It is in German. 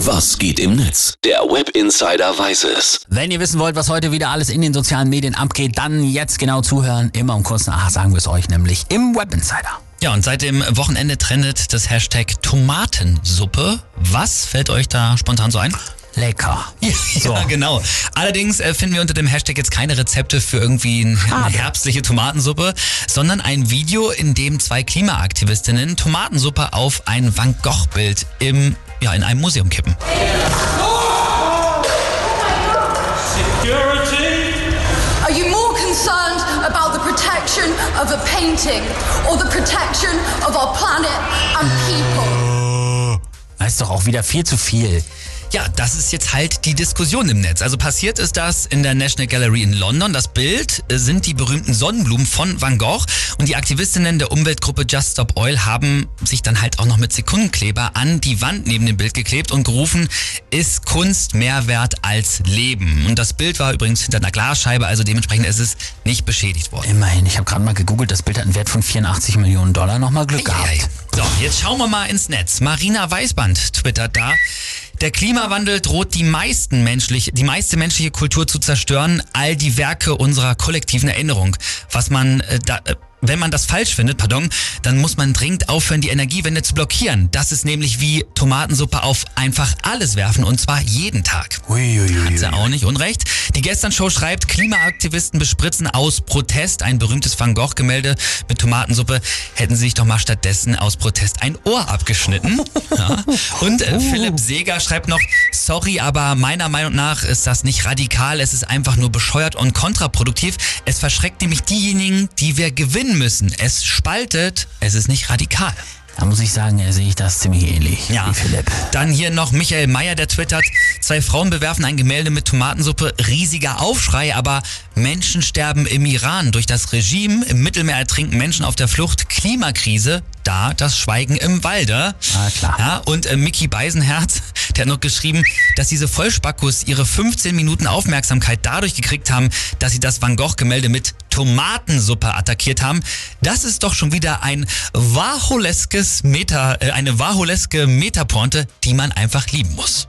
Was geht im Netz? Der Web Insider weiß es. Wenn ihr wissen wollt, was heute wieder alles in den sozialen Medien abgeht, dann jetzt genau zuhören. Immer um kurz nach sagen wir es euch nämlich im Web Insider. Ja, und seit dem Wochenende trendet das Hashtag Tomatensuppe. Was fällt euch da spontan so ein? Lecker. So. Ja, genau. Allerdings äh, finden wir unter dem Hashtag jetzt keine Rezepte für irgendwie eine herbstliche Tomatensuppe, sondern ein Video, in dem zwei Klimaaktivistinnen Tomatensuppe auf ein Van Gogh-Bild im, ja, in einem Museum kippen. Security. Are you more concerned about the protection of a painting or the protection of our planet and people? Das ist doch auch wieder viel zu viel. Ja, das ist jetzt halt die Diskussion im Netz. Also passiert ist das in der National Gallery in London. Das Bild äh, sind die berühmten Sonnenblumen von Van Gogh und die Aktivistinnen der Umweltgruppe Just Stop Oil haben sich dann halt auch noch mit Sekundenkleber an die Wand neben dem Bild geklebt und gerufen, ist Kunst mehr wert als Leben. Und das Bild war übrigens hinter einer Glasscheibe, also dementsprechend ist es nicht beschädigt worden. Immerhin, ich habe gerade mal gegoogelt, das Bild hat einen Wert von 84 Millionen Dollar. Nochmal Glück gehabt. Eieiei. So, jetzt schauen wir mal ins Netz. Marina Weißband twittert da. Der Klimawandel droht die meisten menschlich, die meiste menschliche Kultur zu zerstören, all die Werke unserer kollektiven Erinnerung. Was man äh, da, äh, wenn man das falsch findet, pardon, dann muss man dringend aufhören, die Energiewende zu blockieren. Das ist nämlich wie Tomatensuppe auf einfach alles werfen und zwar jeden Tag. Hat sie auch nicht unrecht. Die Gestern-Show schreibt, Klimaaktivisten bespritzen aus Protest ein berühmtes Van Gogh-Gemälde mit Tomatensuppe. Hätten sie sich doch mal stattdessen aus Protest ein Ohr abgeschnitten. Ja. Und äh, Philipp Seeger schreibt noch, sorry, aber meiner Meinung nach ist das nicht radikal. Es ist einfach nur bescheuert und kontraproduktiv. Es verschreckt nämlich diejenigen, die wir gewinnen müssen. Es spaltet, es ist nicht radikal. Da muss ich sagen, äh, sehe ich das ziemlich ähnlich Ja. wie Philipp. Dann hier noch Michael Meyer, der twittert, zwei Frauen bewerfen ein Gemälde mit Tomatensuppe, riesiger Aufschrei, aber Menschen sterben im Iran durch das Regime, im Mittelmeer ertrinken Menschen auf der Flucht, Klimakrise, da das Schweigen im Walde. Ah, klar. Ja, und äh, Mickey Beisenherz, der hat noch geschrieben, dass diese Vollspackos ihre 15 Minuten Aufmerksamkeit dadurch gekriegt haben, dass sie das Van Gogh-Gemälde mit Tomatensuppe attackiert haben. Das ist doch schon wieder ein warholeskes Meta, äh, eine warholeske Metapointe, die man einfach lieben muss.